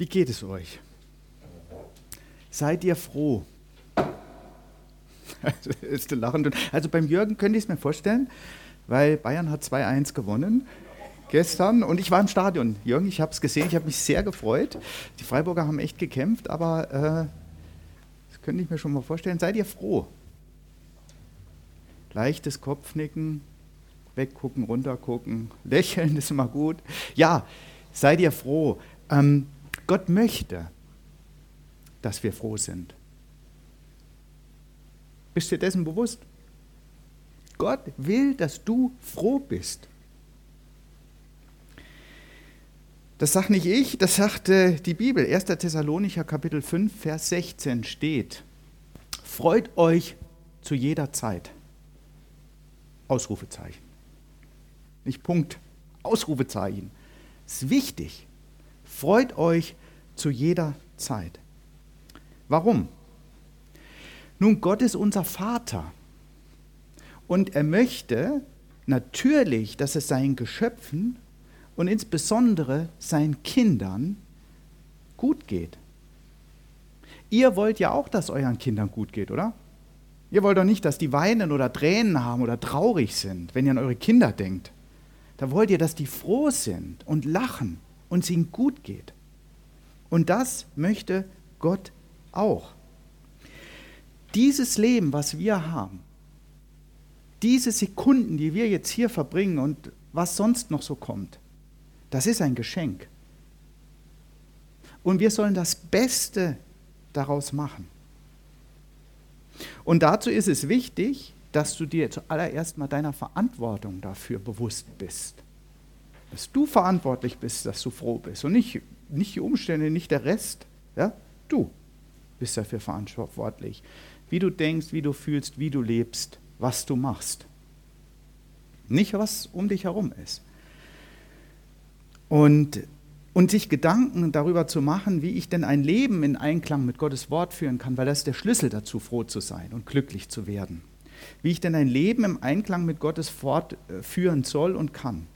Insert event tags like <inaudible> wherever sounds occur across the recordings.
Wie geht es euch? Seid ihr froh? <laughs> ist lachend. Also beim Jürgen könnte ich es mir vorstellen, weil Bayern hat 2-1 gewonnen gestern und ich war im Stadion. Jürgen, ich habe es gesehen, ich habe mich sehr gefreut. Die Freiburger haben echt gekämpft, aber äh, das könnte ich mir schon mal vorstellen. Seid ihr froh? Leichtes Kopfnicken, weggucken, runtergucken, <laughs> lächeln ist immer gut. Ja, seid ihr froh. Ähm, Gott möchte, dass wir froh sind. Bist du dir dessen bewusst? Gott will, dass du froh bist. Das sagt nicht ich, das sagte die Bibel. 1. Thessalonicher Kapitel 5, Vers 16 steht, freut euch zu jeder Zeit. Ausrufezeichen. Nicht Punkt, Ausrufezeichen. Ist wichtig. Freut euch zu jeder Zeit. Warum? Nun, Gott ist unser Vater. Und er möchte natürlich, dass es seinen Geschöpfen und insbesondere seinen Kindern gut geht. Ihr wollt ja auch, dass euren Kindern gut geht, oder? Ihr wollt doch nicht, dass die weinen oder Tränen haben oder traurig sind, wenn ihr an eure Kinder denkt. Da wollt ihr, dass die froh sind und lachen und es ihnen gut geht. Und das möchte Gott auch. Dieses Leben, was wir haben, diese Sekunden, die wir jetzt hier verbringen und was sonst noch so kommt, das ist ein Geschenk. Und wir sollen das Beste daraus machen. Und dazu ist es wichtig, dass du dir zuallererst mal deiner Verantwortung dafür bewusst bist. Dass du verantwortlich bist, dass du froh bist und nicht, nicht die Umstände, nicht der Rest. Ja? Du bist dafür verantwortlich. Wie du denkst, wie du fühlst, wie du lebst, was du machst. Nicht, was um dich herum ist. Und, und sich Gedanken darüber zu machen, wie ich denn ein Leben in Einklang mit Gottes Wort führen kann, weil das ist der Schlüssel dazu, froh zu sein und glücklich zu werden. Wie ich denn ein Leben im Einklang mit Gottes Wort äh, führen soll und kann.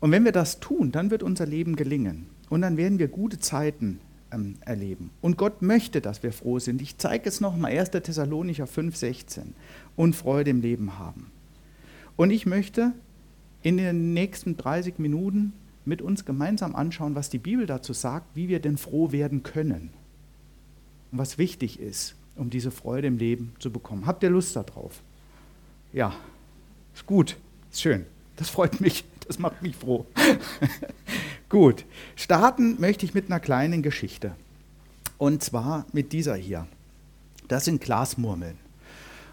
Und wenn wir das tun, dann wird unser Leben gelingen. Und dann werden wir gute Zeiten ähm, erleben. Und Gott möchte, dass wir froh sind. Ich zeige es nochmal, 1. Thessalonicher 5,16 und Freude im Leben haben. Und ich möchte in den nächsten 30 Minuten mit uns gemeinsam anschauen, was die Bibel dazu sagt, wie wir denn froh werden können. Und was wichtig ist, um diese Freude im Leben zu bekommen. Habt ihr Lust darauf? Ja, ist gut, ist schön. Das freut mich, das macht mich froh. <laughs> gut, starten möchte ich mit einer kleinen Geschichte. Und zwar mit dieser hier. Das sind Glasmurmeln.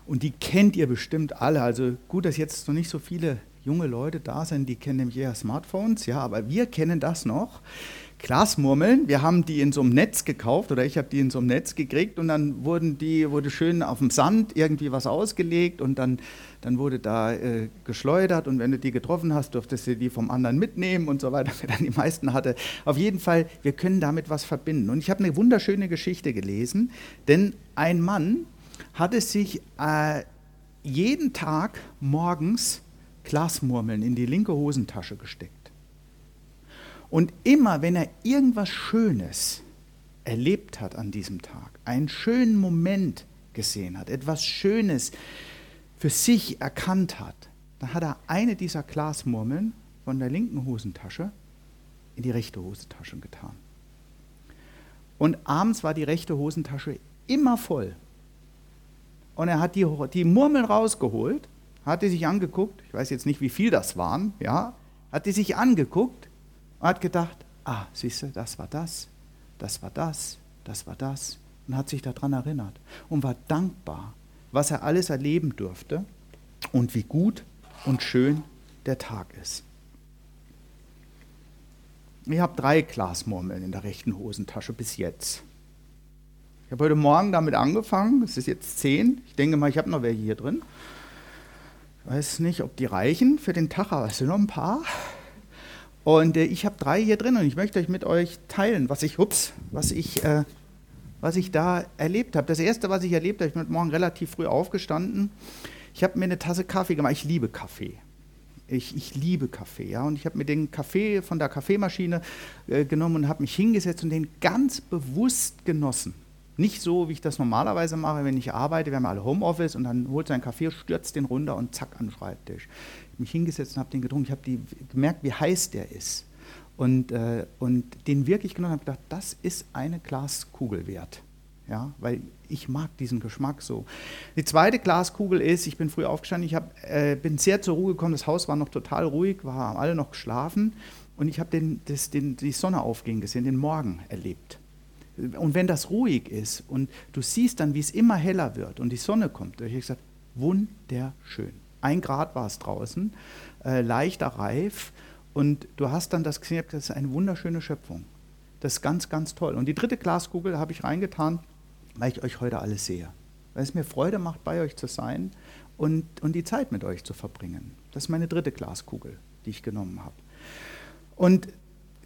Und die kennt ihr bestimmt alle. Also gut, dass jetzt noch nicht so viele junge Leute da sind, die kennen nämlich eher Smartphones, ja, aber wir kennen das noch. Glasmurmeln, wir haben die in so einem Netz gekauft oder ich habe die in so einem Netz gekriegt und dann wurden die, wurde schön auf dem Sand irgendwie was ausgelegt und dann, dann wurde da äh, geschleudert und wenn du die getroffen hast, durftest du die vom anderen mitnehmen und so weiter, <laughs> wer dann die meisten hatte. Auf jeden Fall, wir können damit was verbinden. Und ich habe eine wunderschöne Geschichte gelesen, denn ein Mann hatte sich äh, jeden Tag morgens Glasmurmeln in die linke Hosentasche gesteckt. Und immer, wenn er irgendwas Schönes erlebt hat an diesem Tag, einen schönen Moment gesehen hat, etwas Schönes für sich erkannt hat, dann hat er eine dieser Glasmurmeln von der linken Hosentasche in die rechte Hosentasche getan. Und abends war die rechte Hosentasche immer voll. Und er hat die, die Murmeln rausgeholt hat die sich angeguckt, ich weiß jetzt nicht, wie viel das waren, ja, hat die sich angeguckt und hat gedacht, ah, siehst du, das war das, das war das, das war das und hat sich daran erinnert und war dankbar, was er alles erleben durfte und wie gut und schön der Tag ist. Ich habe drei Glasmurmeln in der rechten Hosentasche bis jetzt. Ich habe heute Morgen damit angefangen, es ist jetzt zehn. Ich denke mal, ich habe noch welche hier drin weiß nicht, ob die reichen für den Tag, aber es sind noch ein paar. Und äh, ich habe drei hier drin und ich möchte euch mit euch teilen, was ich, ups, was ich, äh, was ich da erlebt habe. Das erste, was ich erlebt habe, ich bin heute Morgen relativ früh aufgestanden. Ich habe mir eine Tasse Kaffee gemacht. Ich liebe Kaffee. Ich, ich liebe Kaffee. Ja? Und ich habe mir den Kaffee von der Kaffeemaschine äh, genommen und habe mich hingesetzt und den ganz bewusst genossen. Nicht so, wie ich das normalerweise mache, wenn ich arbeite. Wir haben alle Homeoffice und dann holt sein Kaffee, stürzt den runter und zack an den Schreibtisch. Ich habe mich hingesetzt und habe den getrunken. Ich habe gemerkt, wie heiß der ist. Und, äh, und den wirklich genommen habe gedacht, das ist eine Glaskugel wert. Ja, weil ich mag diesen Geschmack so. Die zweite Glaskugel ist, ich bin früh aufgestanden, ich hab, äh, bin sehr zur Ruhe gekommen, das Haus war noch total ruhig, wir haben alle noch geschlafen und ich habe den, den, die Sonne aufgehen gesehen, den Morgen erlebt. Und wenn das ruhig ist und du siehst dann, wie es immer heller wird und die Sonne kommt, habe ich gesagt, wunderschön. Ein Grad war es draußen, äh, leichter Reif und du hast dann das gesehen, das ist eine wunderschöne Schöpfung. Das ist ganz, ganz toll. Und die dritte Glaskugel habe ich reingetan, weil ich euch heute alles sehe. Weil es mir Freude macht, bei euch zu sein und, und die Zeit mit euch zu verbringen. Das ist meine dritte Glaskugel, die ich genommen habe. Und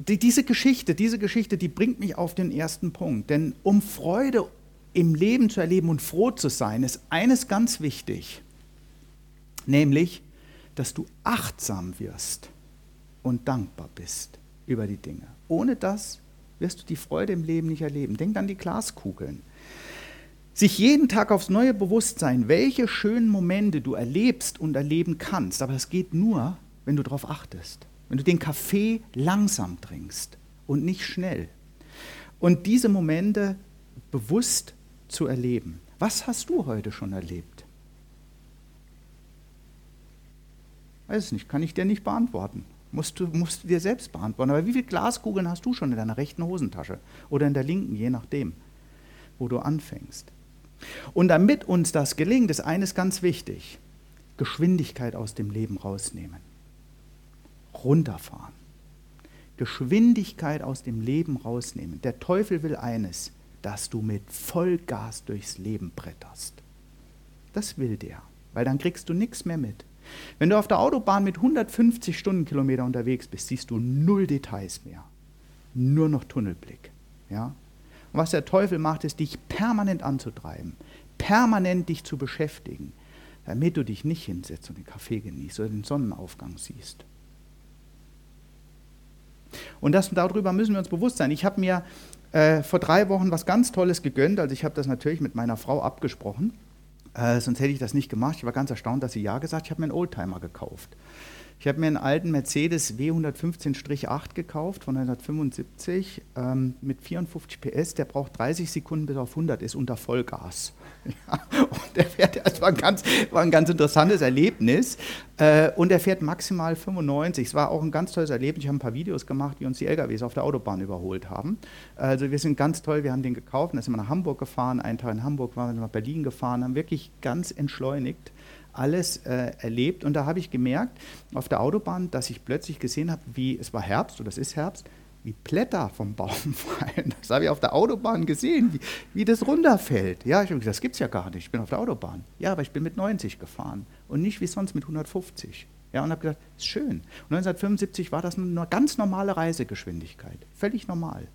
die, diese Geschichte, diese Geschichte, die bringt mich auf den ersten Punkt. Denn um Freude im Leben zu erleben und froh zu sein, ist eines ganz wichtig, nämlich, dass du achtsam wirst und dankbar bist über die Dinge. Ohne das wirst du die Freude im Leben nicht erleben. Denk an die Glaskugeln. Sich jeden Tag aufs neue Bewusstsein, welche schönen Momente du erlebst und erleben kannst. Aber das geht nur, wenn du darauf achtest. Wenn du den Kaffee langsam trinkst und nicht schnell. Und diese Momente bewusst zu erleben. Was hast du heute schon erlebt? Weiß nicht, kann ich dir nicht beantworten. Musst du, musst du dir selbst beantworten. Aber wie viele Glaskugeln hast du schon in deiner rechten Hosentasche oder in der linken, je nachdem, wo du anfängst? Und damit uns das gelingt, ist eines ganz wichtig. Geschwindigkeit aus dem Leben rausnehmen. Runterfahren. Geschwindigkeit aus dem Leben rausnehmen. Der Teufel will eines, dass du mit Vollgas durchs Leben bretterst. Das will der, weil dann kriegst du nichts mehr mit. Wenn du auf der Autobahn mit 150 Stundenkilometer unterwegs bist, siehst du null Details mehr. Nur noch Tunnelblick. Ja? Und was der Teufel macht, ist, dich permanent anzutreiben, permanent dich zu beschäftigen, damit du dich nicht hinsetzt und den Kaffee genießt oder den Sonnenaufgang siehst. Und das, darüber müssen wir uns bewusst sein. Ich habe mir äh, vor drei Wochen was ganz Tolles gegönnt. Also ich habe das natürlich mit meiner Frau abgesprochen. Äh, sonst hätte ich das nicht gemacht. Ich war ganz erstaunt, dass sie ja gesagt hat. Ich habe mir einen Oldtimer gekauft. Ich habe mir einen alten Mercedes W115-8 gekauft von 1975 ähm, mit 54 PS. Der braucht 30 Sekunden bis auf 100 ist unter Vollgas. <laughs> Ja, und der fährt, das war ein ganz, war ein ganz interessantes Erlebnis. Äh, und er fährt maximal 95. Es war auch ein ganz tolles Erlebnis. Ich habe ein paar Videos gemacht, wie uns die LKWs auf der Autobahn überholt haben. Also wir sind ganz toll, wir haben den gekauft, dann sind wir nach Hamburg gefahren, einen Tag in Hamburg waren wir nach Berlin gefahren, haben wirklich ganz entschleunigt alles äh, erlebt. Und da habe ich gemerkt auf der Autobahn, dass ich plötzlich gesehen habe, wie es war Herbst oder es ist Herbst, wie Blätter vom Baum <laughs> fallen. Das habe ich auf der Autobahn gesehen, wie, wie das runterfällt. Ja, ich habe gesagt, das gibt es ja gar nicht. Ich bin auf der Autobahn. Ja, aber ich bin mit 90 gefahren und nicht wie sonst mit 150. Ja, und habe gesagt, ist schön. Und 1975 war das eine ganz normale Reisegeschwindigkeit. Völlig normal.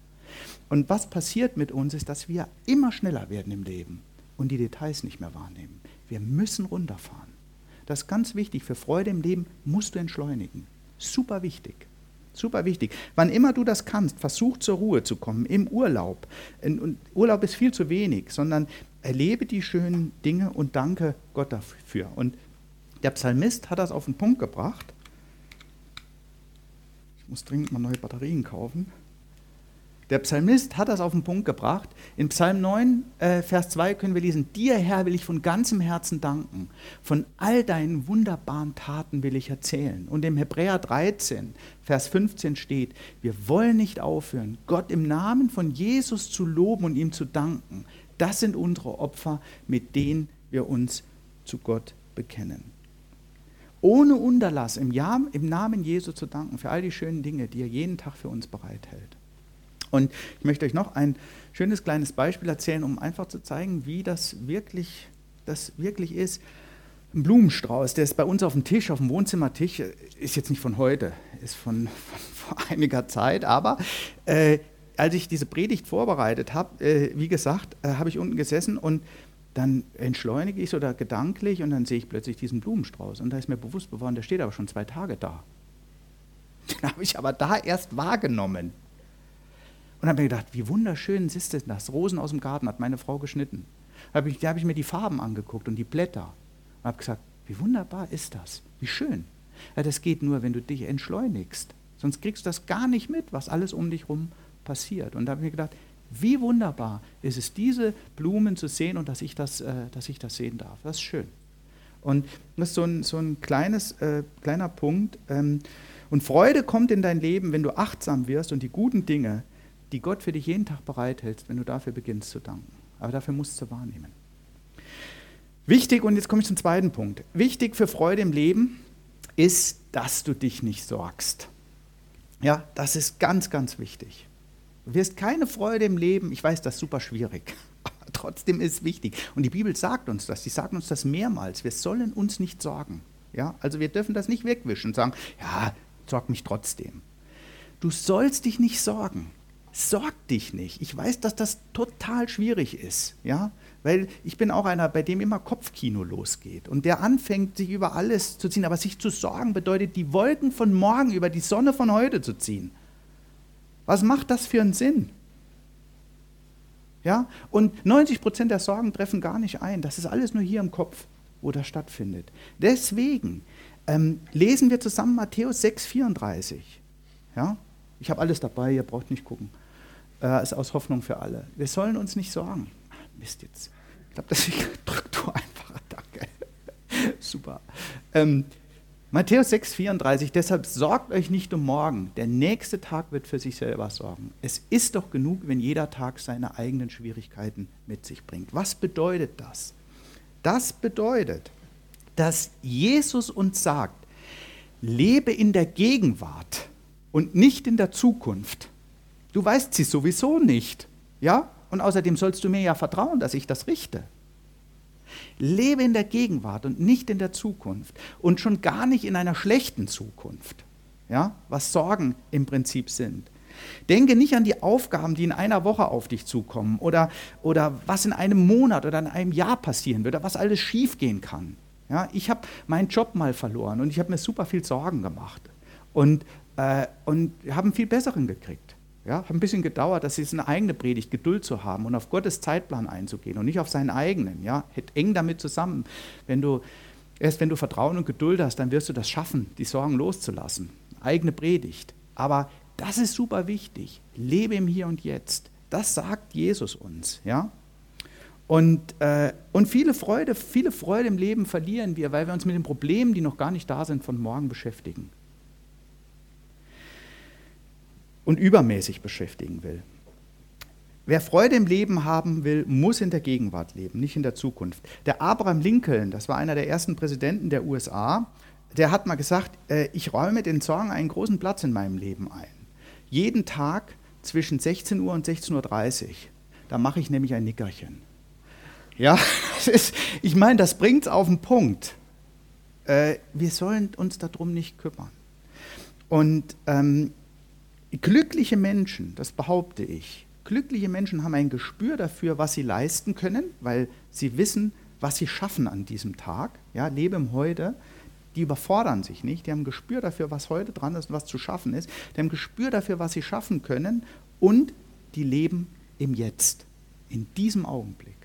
Und was passiert mit uns, ist, dass wir immer schneller werden im Leben und die Details nicht mehr wahrnehmen. Wir müssen runterfahren. Das ist ganz wichtig. Für Freude im Leben musst du entschleunigen. Super wichtig. Super wichtig. Wann immer du das kannst, versuch zur Ruhe zu kommen im Urlaub. Und Urlaub ist viel zu wenig, sondern erlebe die schönen Dinge und danke Gott dafür. Und der Psalmist hat das auf den Punkt gebracht. Ich muss dringend mal neue Batterien kaufen. Der Psalmist hat das auf den Punkt gebracht. In Psalm 9, äh, Vers 2 können wir lesen, dir Herr will ich von ganzem Herzen danken. Von all deinen wunderbaren Taten will ich erzählen. Und im Hebräer 13, Vers 15 steht, wir wollen nicht aufhören, Gott im Namen von Jesus zu loben und ihm zu danken. Das sind unsere Opfer, mit denen wir uns zu Gott bekennen. Ohne Unterlass im, im Namen Jesu zu danken für all die schönen Dinge, die er jeden Tag für uns bereithält. Und ich möchte euch noch ein schönes kleines Beispiel erzählen, um einfach zu zeigen, wie das wirklich, das wirklich ist. Ein Blumenstrauß, der ist bei uns auf dem Tisch, auf dem Wohnzimmertisch, ist jetzt nicht von heute, ist von, <laughs> von vor einiger Zeit, aber äh, als ich diese Predigt vorbereitet habe, äh, wie gesagt, äh, habe ich unten gesessen und dann entschleunige ich es oder gedanklich und dann sehe ich plötzlich diesen Blumenstrauß. Und da ist mir bewusst geworden, der steht aber schon zwei Tage da. <laughs> Den habe ich aber da erst wahrgenommen. Und habe mir gedacht, wie wunderschön ist denn das? Rosen aus dem Garten hat meine Frau geschnitten. Da habe ich, hab ich mir die Farben angeguckt und die Blätter. Und habe gesagt, wie wunderbar ist das? Wie schön. Ja, das geht nur, wenn du dich entschleunigst. Sonst kriegst du das gar nicht mit, was alles um dich herum passiert. Und da habe ich mir gedacht, wie wunderbar ist es, diese Blumen zu sehen und dass ich das, äh, dass ich das sehen darf. Das ist schön. Und das ist so ein, so ein kleines, äh, kleiner Punkt. Ähm, und Freude kommt in dein Leben, wenn du achtsam wirst und die guten Dinge, die Gott für dich jeden Tag bereithält, wenn du dafür beginnst zu danken. Aber dafür musst du wahrnehmen. Wichtig, und jetzt komme ich zum zweiten Punkt. Wichtig für Freude im Leben ist, dass du dich nicht sorgst. Ja, das ist ganz, ganz wichtig. Du wirst keine Freude im Leben. Ich weiß, das ist super schwierig. <laughs> Aber trotzdem ist es wichtig. Und die Bibel sagt uns das. Sie sagt uns das mehrmals. Wir sollen uns nicht sorgen. Ja, also wir dürfen das nicht wegwischen und sagen, ja, sorg mich trotzdem. Du sollst dich nicht sorgen. Sorg dich nicht. Ich weiß, dass das total schwierig ist. Ja, weil ich bin auch einer, bei dem immer Kopfkino losgeht und der anfängt, sich über alles zu ziehen. Aber sich zu sorgen bedeutet, die Wolken von morgen über die Sonne von heute zu ziehen. Was macht das für einen Sinn? Ja? Und 90 Prozent der Sorgen treffen gar nicht ein. Das ist alles nur hier im Kopf, wo das stattfindet. Deswegen ähm, lesen wir zusammen Matthäus 6, 34. Ja? Ich habe alles dabei, ihr braucht nicht gucken. Äh, ist aus Hoffnung für alle. Wir sollen uns nicht sorgen. Mist jetzt. Ich glaube, das <laughs> drückt du einfacher. Danke. <laughs> Super. Ähm, Matthäus 6,34, deshalb sorgt euch nicht um morgen, der nächste Tag wird für sich selber sorgen. Es ist doch genug, wenn jeder Tag seine eigenen Schwierigkeiten mit sich bringt. Was bedeutet das? Das bedeutet, dass Jesus uns sagt, lebe in der Gegenwart und nicht in der Zukunft. Du weißt sie sowieso nicht, ja? Und außerdem sollst du mir ja vertrauen, dass ich das richte. Lebe in der Gegenwart und nicht in der Zukunft und schon gar nicht in einer schlechten Zukunft, ja, was Sorgen im Prinzip sind. Denke nicht an die Aufgaben, die in einer Woche auf dich zukommen oder, oder was in einem Monat oder in einem Jahr passieren wird oder was alles schiefgehen kann. Ja, ich habe meinen Job mal verloren und ich habe mir super viel Sorgen gemacht und, äh, und habe einen viel besseren gekriegt. Ja, hat ein bisschen gedauert, das ist eine eigene Predigt, Geduld zu haben und auf Gottes Zeitplan einzugehen und nicht auf seinen eigenen. Ja, hängt eng damit zusammen. Wenn du, erst wenn du Vertrauen und Geduld hast, dann wirst du das schaffen, die Sorgen loszulassen. Eigene Predigt. Aber das ist super wichtig. Lebe im Hier und Jetzt. Das sagt Jesus uns. Ja? Und, äh, und viele Freude, viele Freude im Leben verlieren wir, weil wir uns mit den Problemen, die noch gar nicht da sind, von morgen beschäftigen und übermäßig beschäftigen will. Wer Freude im Leben haben will, muss in der Gegenwart leben, nicht in der Zukunft. Der Abraham Lincoln, das war einer der ersten Präsidenten der USA, der hat mal gesagt, äh, ich räume den Sorgen einen großen Platz in meinem Leben ein. Jeden Tag zwischen 16 Uhr und 16.30 Uhr. Da mache ich nämlich ein Nickerchen. Ja, <laughs> ist, ich meine, das bringt es auf den Punkt. Äh, wir sollen uns darum nicht kümmern. Und ähm, Glückliche Menschen, das behaupte ich, glückliche Menschen haben ein Gespür dafür, was sie leisten können, weil sie wissen, was sie schaffen an diesem Tag. Ja, lebe Heute. Die überfordern sich nicht. Die haben ein Gespür dafür, was heute dran ist und was zu schaffen ist. Die haben ein Gespür dafür, was sie schaffen können. Und die leben im Jetzt, in diesem Augenblick.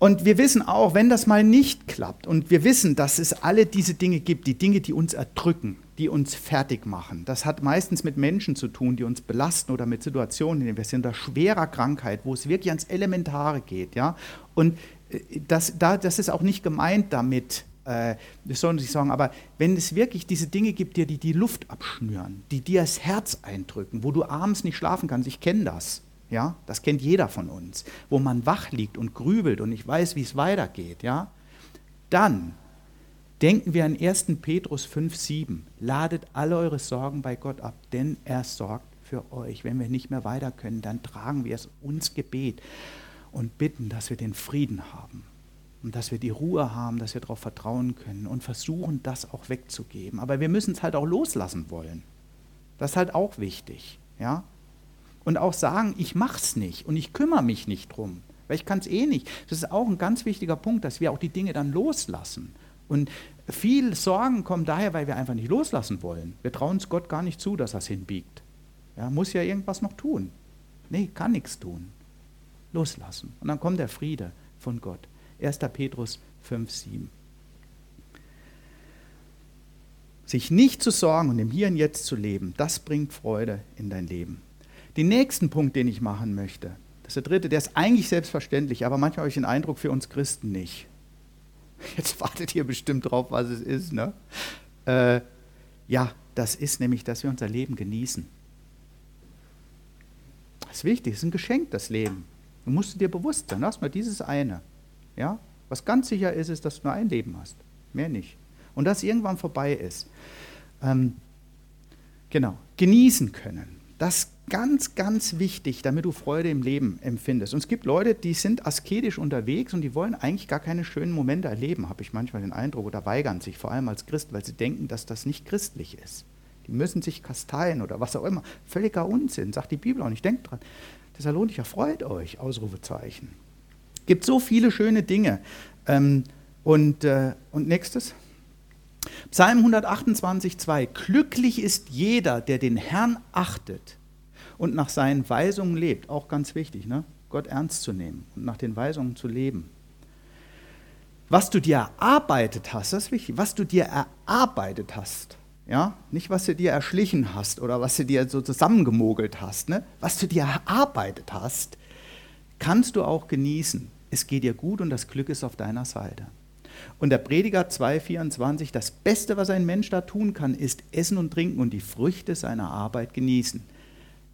Und wir wissen auch, wenn das mal nicht klappt, und wir wissen, dass es alle diese Dinge gibt, die Dinge, die uns erdrücken, die uns fertig machen. Das hat meistens mit Menschen zu tun, die uns belasten oder mit Situationen, in denen wir sind, unter schwerer Krankheit, wo es wirklich ans Elementare geht. Ja? Und äh, das, da, das ist auch nicht gemeint damit, äh, das soll nicht sagen, aber wenn es wirklich diese Dinge gibt, die die Luft abschnüren, die dir das Herz eindrücken, wo du abends nicht schlafen kannst, ich kenne das. Ja, das kennt jeder von uns, wo man wach liegt und grübelt und nicht weiß, wie es weitergeht, ja? Dann denken wir an 1. Petrus 5, 7. Ladet alle eure Sorgen bei Gott ab, denn er sorgt für euch. Wenn wir nicht mehr weiter können, dann tragen wir es uns Gebet und bitten, dass wir den Frieden haben und dass wir die Ruhe haben, dass wir darauf vertrauen können und versuchen, das auch wegzugeben. Aber wir müssen es halt auch loslassen wollen. Das ist halt auch wichtig. Ja? Und auch sagen, ich mach's nicht und ich kümmere mich nicht drum, weil ich kann es eh nicht. Das ist auch ein ganz wichtiger Punkt, dass wir auch die Dinge dann loslassen. Und viel Sorgen kommen daher, weil wir einfach nicht loslassen wollen. Wir trauen es Gott gar nicht zu, dass er es hinbiegt. Er muss ja irgendwas noch tun. Nee, kann nichts tun. Loslassen. Und dann kommt der Friede von Gott. 1. Petrus 5, 7. Sich nicht zu sorgen und im Hier und Jetzt zu leben, das bringt Freude in dein Leben. Den nächsten Punkt, den ich machen möchte, das ist der dritte, der ist eigentlich selbstverständlich, aber manchmal habe ich den Eindruck für uns Christen nicht. Jetzt wartet ihr bestimmt drauf, was es ist. Ne? Äh, ja, das ist nämlich, dass wir unser Leben genießen. Das ist wichtig, es ist ein Geschenk, das Leben. Du musst dir bewusst sein, erstmal dieses eine. Ja? Was ganz sicher ist, ist, dass du nur ein Leben hast. Mehr nicht. Und dass irgendwann vorbei ist. Ähm, genau. Genießen können. Das ganz, ganz wichtig, damit du Freude im Leben empfindest. Und es gibt Leute, die sind asketisch unterwegs und die wollen eigentlich gar keine schönen Momente erleben, habe ich manchmal den Eindruck, oder weigern sich, vor allem als Christ, weil sie denken, dass das nicht christlich ist. Die müssen sich kasteien oder was auch immer. Völliger Unsinn, sagt die Bibel auch nicht. Denkt dran. Thessalonicher, freut euch, Ausrufezeichen. Gibt so viele schöne Dinge. Ähm, und, äh, und nächstes. Psalm 128, 2. Glücklich ist jeder, der den Herrn achtet und nach seinen Weisungen lebt. Auch ganz wichtig, ne? Gott ernst zu nehmen und nach den Weisungen zu leben. Was du dir erarbeitet hast, das ist wichtig, was du dir erarbeitet hast, ja, nicht was du dir erschlichen hast oder was du dir so zusammengemogelt hast, ne? was du dir erarbeitet hast, kannst du auch genießen. Es geht dir gut und das Glück ist auf deiner Seite. Und der Prediger 2,24, das Beste, was ein Mensch da tun kann, ist essen und trinken und die Früchte seiner Arbeit genießen.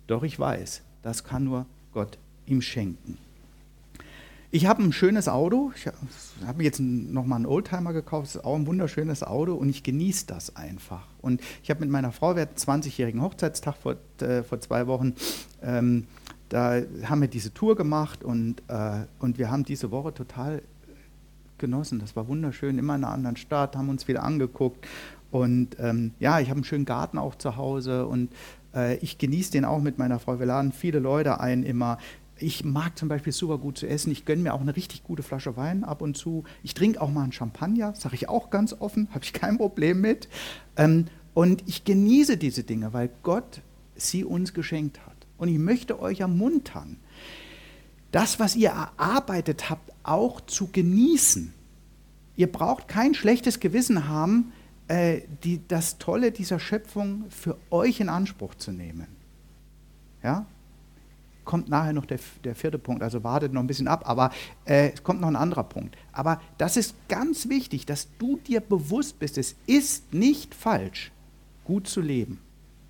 Doch ich weiß, das kann nur Gott ihm schenken. Ich habe ein schönes Auto. Ich habe jetzt nochmal einen Oldtimer gekauft. Das ist auch ein wunderschönes Auto und ich genieße das einfach. Und ich habe mit meiner Frau, wir hatten 20-jährigen Hochzeitstag vor, äh, vor zwei Wochen, ähm, da haben wir diese Tour gemacht und, äh, und wir haben diese Woche total genossen. Das war wunderschön, immer in einer anderen Stadt, haben uns wieder angeguckt. Und ähm, ja, ich habe einen schönen Garten auch zu Hause und äh, ich genieße den auch mit meiner Frau. Wir laden viele Leute ein immer. Ich mag zum Beispiel super gut zu essen. Ich gönne mir auch eine richtig gute Flasche Wein ab und zu. Ich trinke auch mal einen Champagner, sage ich auch ganz offen, <laughs> habe ich kein Problem mit. Ähm, und ich genieße diese Dinge, weil Gott sie uns geschenkt hat. Und ich möchte euch ermuntern, das, was ihr erarbeitet habt, auch zu genießen. Ihr braucht kein schlechtes Gewissen haben, äh, die, das Tolle dieser Schöpfung für euch in Anspruch zu nehmen. Ja? kommt nachher noch der, der vierte Punkt, also wartet noch ein bisschen ab, aber äh, es kommt noch ein anderer Punkt. Aber das ist ganz wichtig, dass du dir bewusst bist, es ist nicht falsch, gut zu leben.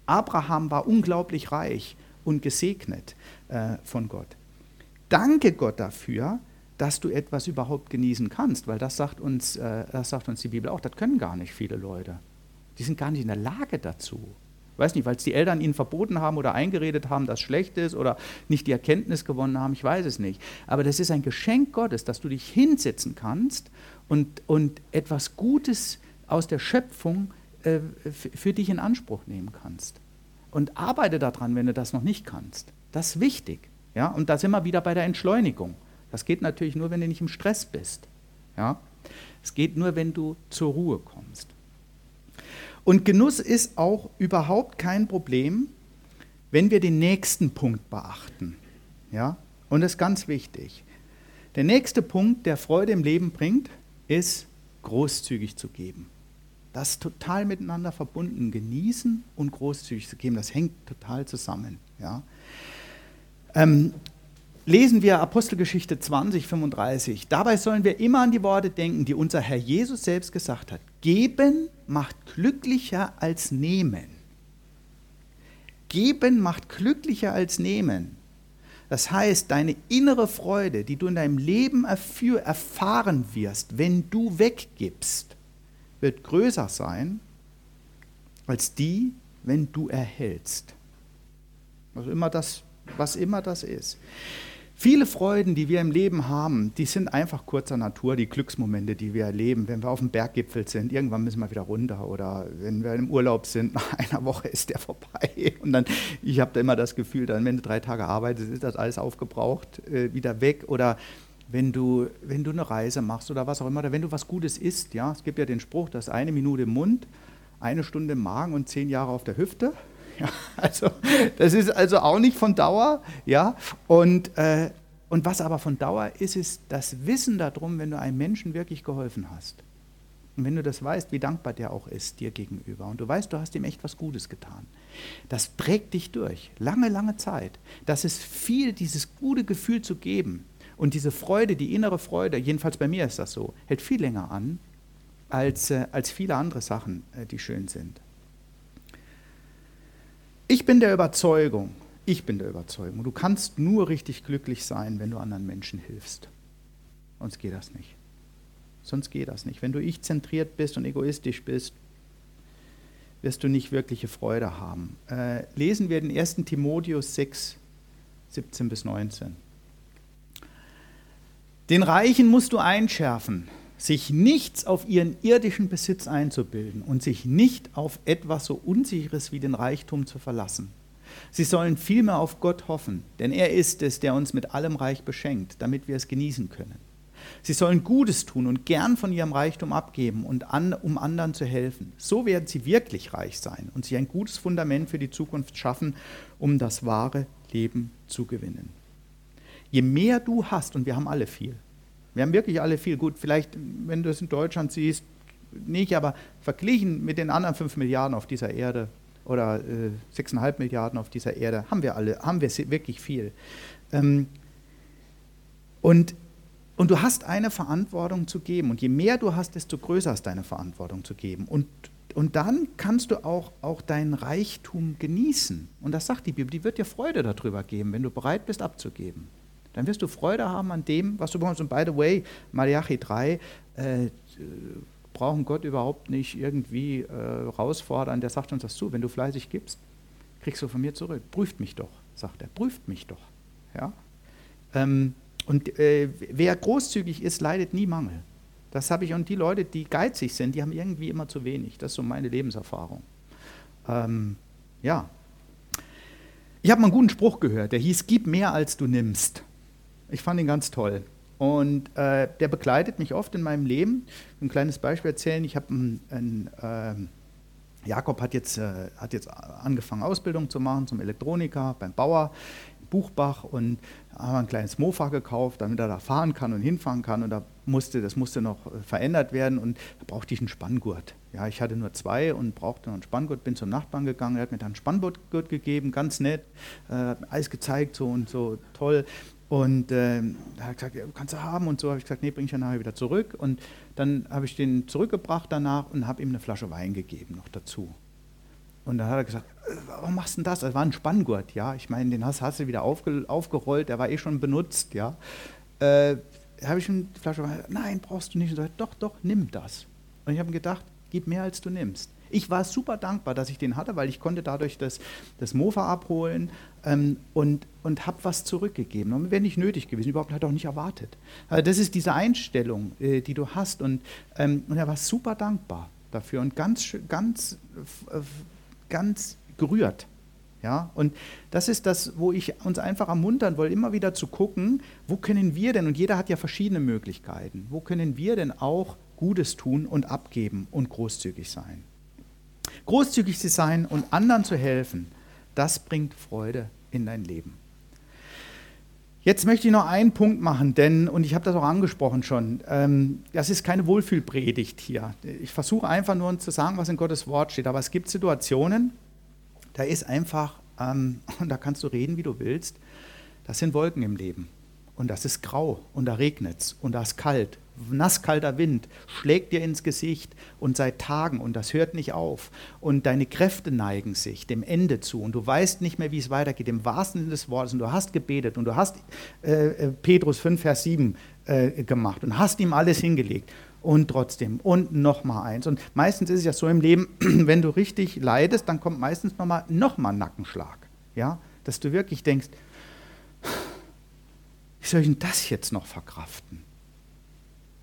Abraham war unglaublich reich und gesegnet äh, von Gott. Danke Gott dafür, dass du etwas überhaupt genießen kannst, weil das sagt uns, äh, das sagt uns die Bibel auch, das können gar nicht viele Leute. Die sind gar nicht in der Lage dazu. Weiß nicht, weil es die Eltern ihnen verboten haben oder eingeredet haben, dass schlecht ist oder nicht die Erkenntnis gewonnen haben, ich weiß es nicht. Aber das ist ein Geschenk Gottes, dass du dich hinsetzen kannst und, und etwas Gutes aus der Schöpfung äh, für dich in Anspruch nehmen kannst. Und arbeite daran, wenn du das noch nicht kannst. Das ist wichtig. Ja? Und da sind wir wieder bei der Entschleunigung. Das geht natürlich nur, wenn du nicht im Stress bist. Ja? Es geht nur, wenn du zur Ruhe kommst. Und Genuss ist auch überhaupt kein Problem, wenn wir den nächsten Punkt beachten. Ja? Und das ist ganz wichtig. Der nächste Punkt, der Freude im Leben bringt, ist großzügig zu geben. Das ist total miteinander verbunden. Genießen und großzügig zu geben, das hängt total zusammen. Ja? Ähm, lesen wir Apostelgeschichte 20, 35. Dabei sollen wir immer an die Worte denken, die unser Herr Jesus selbst gesagt hat. Geben macht glücklicher als nehmen. Geben macht glücklicher als nehmen. Das heißt, deine innere Freude, die du in deinem Leben erfahren wirst, wenn du weggibst, wird größer sein als die, wenn du erhältst. Was immer das, was immer das ist. Viele Freuden, die wir im Leben haben, die sind einfach kurzer Natur, die Glücksmomente, die wir erleben. Wenn wir auf dem Berggipfel sind, irgendwann müssen wir wieder runter. Oder wenn wir im Urlaub sind, <laughs> nach einer Woche ist der vorbei. Und dann, ich habe da immer das Gefühl, dann, wenn du drei Tage arbeitest, ist das alles aufgebraucht, äh, wieder weg. Oder wenn du, wenn du eine Reise machst oder was auch immer, oder wenn du was Gutes isst. Ja? Es gibt ja den Spruch, dass eine Minute im Mund, eine Stunde im Magen und zehn Jahre auf der Hüfte. <laughs> Ja, also, das ist also auch nicht von Dauer. Ja? Und, äh, und was aber von Dauer ist, ist das Wissen darum, wenn du einem Menschen wirklich geholfen hast. Und wenn du das weißt, wie dankbar der auch ist dir gegenüber und du weißt, du hast ihm echt was Gutes getan, das trägt dich durch, lange, lange Zeit. Das ist viel, dieses gute Gefühl zu geben und diese Freude, die innere Freude, jedenfalls bei mir ist das so, hält viel länger an als, äh, als viele andere Sachen, äh, die schön sind. Ich bin der Überzeugung, ich bin der Überzeugung, du kannst nur richtig glücklich sein, wenn du anderen Menschen hilfst. Sonst geht das nicht. Sonst geht das nicht. Wenn du ich-zentriert bist und egoistisch bist, wirst du nicht wirkliche Freude haben. Äh, lesen wir den 1. Timotheus 6, 17 bis 19. Den Reichen musst du einschärfen, sich nichts auf ihren irdischen Besitz einzubilden und sich nicht auf etwas so Unsicheres wie den Reichtum zu verlassen. Sie sollen vielmehr auf Gott hoffen, denn er ist es, der uns mit allem Reich beschenkt, damit wir es genießen können. Sie sollen Gutes tun und gern von ihrem Reichtum abgeben, und an, um anderen zu helfen. So werden sie wirklich reich sein und sich ein gutes Fundament für die Zukunft schaffen, um das wahre Leben zu gewinnen. Je mehr du hast, und wir haben alle viel, wir haben wirklich alle viel. Gut, vielleicht, wenn du es in Deutschland siehst, nicht, aber verglichen mit den anderen 5 Milliarden auf dieser Erde oder äh, 6,5 Milliarden auf dieser Erde, haben wir alle, haben wir wirklich viel. Ähm, und, und du hast eine Verantwortung zu geben. Und je mehr du hast, desto größer ist deine Verantwortung zu geben. Und, und dann kannst du auch, auch deinen Reichtum genießen. Und das sagt die Bibel, die wird dir Freude darüber geben, wenn du bereit bist abzugeben dann wirst du Freude haben an dem, was du bekommst. Und by the way, Malachi 3, äh, brauchen Gott überhaupt nicht irgendwie äh, herausfordern, der sagt uns das zu. Wenn du fleißig gibst, kriegst du von mir zurück. Prüft mich doch, sagt er, prüft mich doch. Ja? Ähm, und äh, wer großzügig ist, leidet nie Mangel. Das habe ich. Und die Leute, die geizig sind, die haben irgendwie immer zu wenig. Das ist so meine Lebenserfahrung. Ähm, ja. Ich habe mal einen guten Spruch gehört, der hieß: Gib mehr als du nimmst. Ich fand ihn ganz toll. Und äh, der begleitet mich oft in meinem Leben. Ein kleines Beispiel erzählen. Ich habe ein, ein äh, Jakob hat jetzt, äh, hat jetzt angefangen, Ausbildung zu machen zum Elektroniker beim Bauer in Buchbach und haben ein kleines Mofa gekauft, damit er da fahren kann und hinfahren kann. Und da musste, das musste noch äh, verändert werden und da brauchte ich einen Spanngurt. Ja, ich hatte nur zwei und brauchte noch einen Spanngurt, bin zum Nachbarn gegangen, er hat mir dann einen Spanngurt gegeben, ganz nett, äh, alles gezeigt, so und so toll. Und äh, da hat gesagt, ja, kannst du haben und so. habe ich gesagt, nee, bring ich ja nachher wieder zurück. Und dann habe ich den zurückgebracht danach und habe ihm eine Flasche Wein gegeben noch dazu. Und dann hat er gesagt, äh, warum machst du denn das? Das war ein Spanngurt, ja. Ich meine, den hast, hast du wieder aufge, aufgerollt, der war eh schon benutzt, ja. Äh, habe ich ihm die Flasche Wein, nein, brauchst du nicht. Und er sagt, doch, doch, nimm das. Und ich habe gedacht, gib mehr als du nimmst. Ich war super dankbar, dass ich den hatte, weil ich konnte dadurch das, das Mofa abholen ähm, und, und habe was zurückgegeben. Und wäre nicht nötig gewesen, überhaupt hat auch nicht erwartet. Also das ist diese Einstellung, äh, die du hast. Und, ähm, und er war super dankbar dafür und ganz, ganz, ganz gerührt. Ja, und das ist das, wo ich uns einfach ermuntern will, immer wieder zu gucken, wo können wir denn, und jeder hat ja verschiedene Möglichkeiten, wo können wir denn auch Gutes tun und abgeben und großzügig sein. Großzügig zu sein und anderen zu helfen, das bringt Freude in dein Leben. Jetzt möchte ich noch einen Punkt machen, denn, und ich habe das auch angesprochen schon, ähm, das ist keine Wohlfühlpredigt hier. Ich versuche einfach nur zu sagen, was in Gottes Wort steht, aber es gibt Situationen, da ist einfach, ähm, und <laughs> da kannst du reden, wie du willst, das sind Wolken im Leben. Und das ist grau und da regnet es und da ist kalt. Nasskalter Wind schlägt dir ins Gesicht und seit Tagen und das hört nicht auf. Und deine Kräfte neigen sich dem Ende zu und du weißt nicht mehr, wie es weitergeht, im wahrsten Sinne des Wortes. Und du hast gebetet und du hast äh, äh Petrus 5, Vers 7 äh, gemacht und hast ihm alles hingelegt. Und trotzdem und nochmal eins. Und meistens ist es ja so im Leben, <clears throat> wenn du richtig leidest, dann kommt meistens nochmal noch mal Nackenschlag, ja, dass du wirklich denkst, wie soll ich denn das jetzt noch verkraften?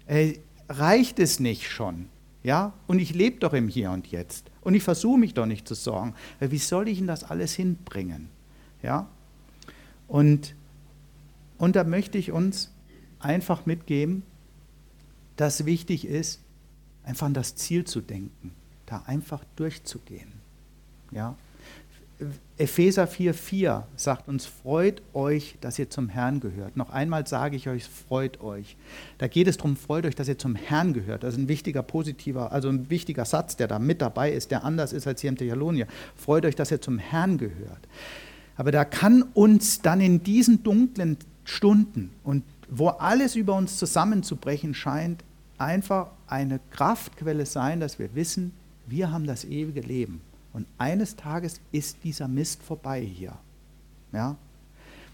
Ey, reicht es nicht schon? Ja, und ich lebe doch im Hier und Jetzt. Und ich versuche mich doch nicht zu sorgen. Wie soll ich denn das alles hinbringen? Ja, und, und da möchte ich uns einfach mitgeben, dass wichtig ist, einfach an das Ziel zu denken, da einfach durchzugehen. Ja? Epheser 4,4 sagt uns, freut euch, dass ihr zum Herrn gehört. Noch einmal sage ich euch, freut euch. Da geht es darum, freut euch, dass ihr zum Herrn gehört. Das ist ein wichtiger, positiver, also ein wichtiger Satz, der da mit dabei ist, der anders ist als hier im Thessalonier. Freut euch, dass ihr zum Herrn gehört. Aber da kann uns dann in diesen dunklen Stunden und wo alles über uns zusammenzubrechen scheint, einfach eine Kraftquelle sein, dass wir wissen, wir haben das ewige Leben. Und eines Tages ist dieser Mist vorbei hier. Ja?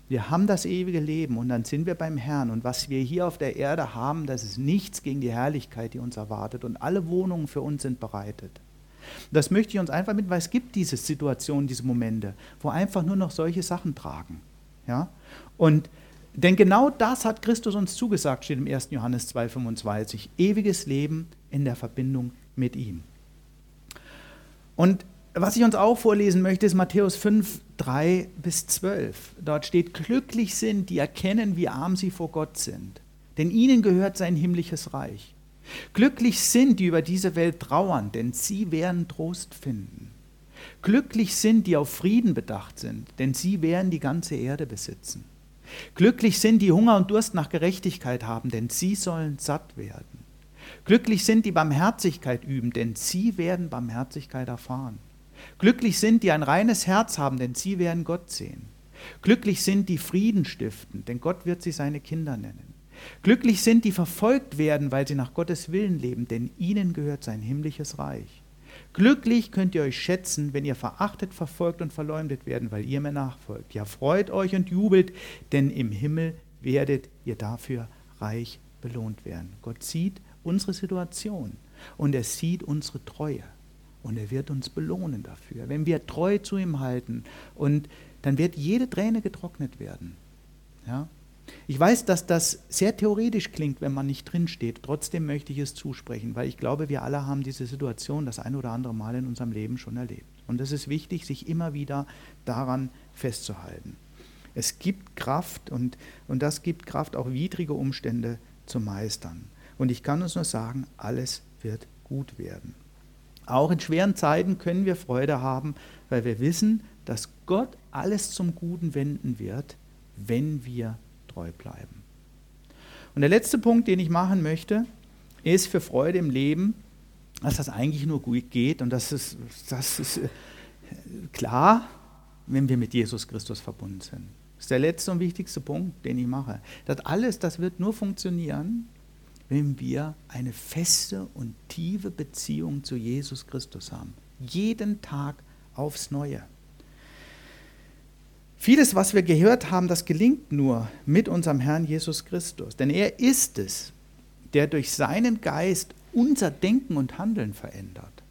Wir haben das ewige Leben und dann sind wir beim Herrn. Und was wir hier auf der Erde haben, das ist nichts gegen die Herrlichkeit, die uns erwartet. Und alle Wohnungen für uns sind bereitet. Das möchte ich uns einfach mit, weil es gibt diese Situationen, diese Momente, wo einfach nur noch solche Sachen tragen. Ja? Und denn genau das hat Christus uns zugesagt, steht im 1. Johannes 2,25. Ewiges Leben in der Verbindung mit ihm. Und was ich uns auch vorlesen möchte, ist Matthäus 5, 3 bis 12. Dort steht, glücklich sind, die erkennen, wie arm sie vor Gott sind, denn ihnen gehört sein himmlisches Reich. Glücklich sind, die über diese Welt trauern, denn sie werden Trost finden. Glücklich sind, die auf Frieden bedacht sind, denn sie werden die ganze Erde besitzen. Glücklich sind, die Hunger und Durst nach Gerechtigkeit haben, denn sie sollen satt werden. Glücklich sind, die Barmherzigkeit üben, denn sie werden Barmherzigkeit erfahren. Glücklich sind, die ein reines Herz haben, denn sie werden Gott sehen. Glücklich sind, die Frieden stiften, denn Gott wird sie seine Kinder nennen. Glücklich sind, die verfolgt werden, weil sie nach Gottes Willen leben, denn ihnen gehört sein himmlisches Reich. Glücklich könnt ihr euch schätzen, wenn ihr verachtet, verfolgt und verleumdet werden, weil ihr mir nachfolgt. Ja, freut euch und jubelt, denn im Himmel werdet ihr dafür reich belohnt werden. Gott sieht unsere Situation und er sieht unsere Treue und er wird uns belohnen dafür. Wenn wir treu zu ihm halten und dann wird jede Träne getrocknet werden. Ja? Ich weiß, dass das sehr theoretisch klingt, wenn man nicht drinsteht. Trotzdem möchte ich es zusprechen, weil ich glaube, wir alle haben diese Situation das ein oder andere Mal in unserem Leben schon erlebt. Und es ist wichtig, sich immer wieder daran festzuhalten. Es gibt Kraft und, und das gibt Kraft, auch widrige Umstände zu meistern. Und ich kann uns nur sagen, alles wird gut werden. Auch in schweren Zeiten können wir Freude haben, weil wir wissen, dass Gott alles zum Guten wenden wird, wenn wir treu bleiben. Und der letzte Punkt, den ich machen möchte, ist für Freude im Leben, dass das eigentlich nur gut geht und das ist, das ist äh, klar, wenn wir mit Jesus Christus verbunden sind. Das ist der letzte und wichtigste Punkt, den ich mache. Das alles, das wird nur funktionieren, wenn wir eine feste und tiefe Beziehung zu Jesus Christus haben. Jeden Tag aufs Neue. Vieles, was wir gehört haben, das gelingt nur mit unserem Herrn Jesus Christus. Denn er ist es, der durch seinen Geist unser Denken und Handeln verändert.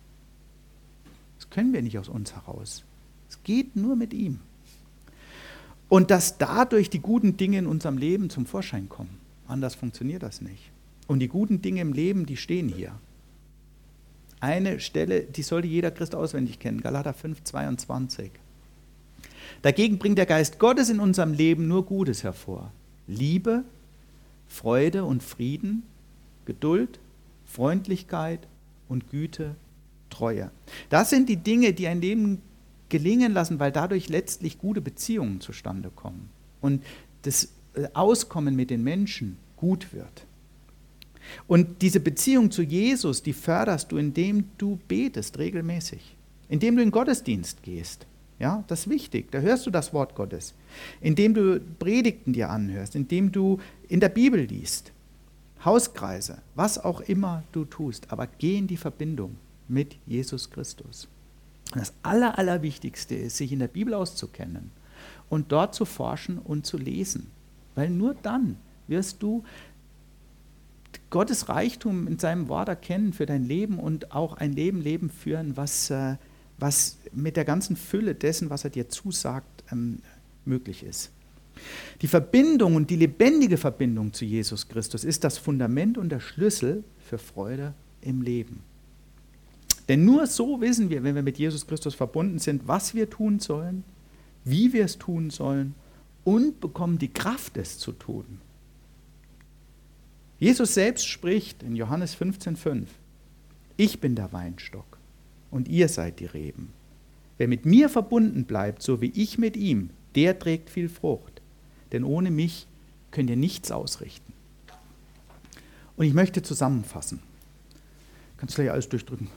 Das können wir nicht aus uns heraus. Es geht nur mit ihm. Und dass dadurch die guten Dinge in unserem Leben zum Vorschein kommen. Anders funktioniert das nicht. Und die guten Dinge im Leben, die stehen hier. Eine Stelle, die sollte jeder Christ auswendig kennen, Galater 5, 22. Dagegen bringt der Geist Gottes in unserem Leben nur Gutes hervor. Liebe, Freude und Frieden, Geduld, Freundlichkeit und Güte, Treue. Das sind die Dinge, die ein Leben gelingen lassen, weil dadurch letztlich gute Beziehungen zustande kommen und das äh, Auskommen mit den Menschen gut wird. Und diese Beziehung zu Jesus, die förderst du, indem du betest regelmäßig, indem du in Gottesdienst gehst, ja, das ist wichtig. Da hörst du das Wort Gottes. Indem du Predigten dir anhörst, indem du in der Bibel liest, Hauskreise, was auch immer du tust, aber geh in die Verbindung mit Jesus Christus. Und das Aller, Allerwichtigste ist, sich in der Bibel auszukennen und dort zu forschen und zu lesen. Weil nur dann wirst du Gottes Reichtum in seinem Wort erkennen für dein Leben und auch ein Leben leben führen, was äh, was mit der ganzen Fülle dessen, was er dir zusagt, ähm, möglich ist. Die Verbindung und die lebendige Verbindung zu Jesus Christus ist das Fundament und der Schlüssel für Freude im Leben. Denn nur so wissen wir, wenn wir mit Jesus Christus verbunden sind, was wir tun sollen, wie wir es tun sollen und bekommen die Kraft, es zu tun. Jesus selbst spricht in Johannes 15,5: Ich bin der Weinstock und ihr seid die Reben. Wer mit mir verbunden bleibt, so wie ich mit ihm, der trägt viel Frucht. Denn ohne mich könnt ihr nichts ausrichten. Und ich möchte zusammenfassen. Kannst du gleich alles durchdrücken.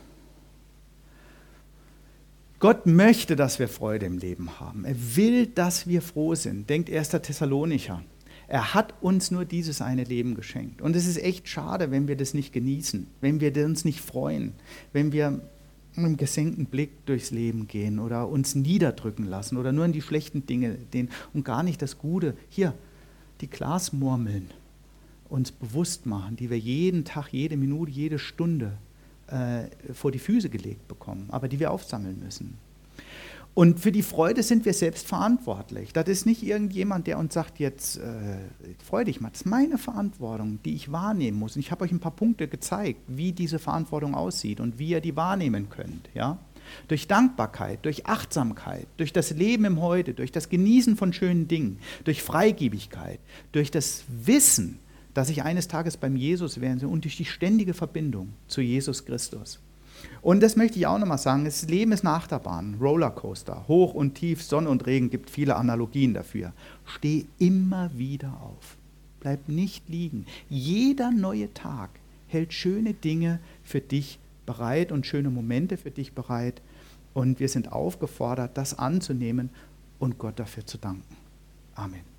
Gott möchte, dass wir Freude im Leben haben. Er will, dass wir froh sind. Denkt 1. Thessalonicher. Er hat uns nur dieses eine Leben geschenkt. Und es ist echt schade, wenn wir das nicht genießen, wenn wir uns nicht freuen, wenn wir mit einem gesenkten Blick durchs Leben gehen oder uns niederdrücken lassen oder nur in die schlechten Dinge gehen und gar nicht das Gute, hier, die Glasmurmeln uns bewusst machen, die wir jeden Tag, jede Minute, jede Stunde äh, vor die Füße gelegt bekommen, aber die wir aufsammeln müssen. Und für die Freude sind wir selbst verantwortlich. Das ist nicht irgendjemand, der uns sagt, jetzt äh, freu dich mal. Das ist meine Verantwortung, die ich wahrnehmen muss. Und ich habe euch ein paar Punkte gezeigt, wie diese Verantwortung aussieht und wie ihr die wahrnehmen könnt. Ja? Durch Dankbarkeit, durch Achtsamkeit, durch das Leben im Heute, durch das Genießen von schönen Dingen, durch Freigebigkeit, durch das Wissen, dass ich eines Tages beim Jesus werde und durch die ständige Verbindung zu Jesus Christus. Und das möchte ich auch nochmal sagen, das Leben ist eine Achterbahn, Rollercoaster, hoch und tief, Sonne und Regen, gibt viele Analogien dafür. Steh immer wieder auf, bleib nicht liegen. Jeder neue Tag hält schöne Dinge für dich bereit und schöne Momente für dich bereit. Und wir sind aufgefordert, das anzunehmen und Gott dafür zu danken. Amen.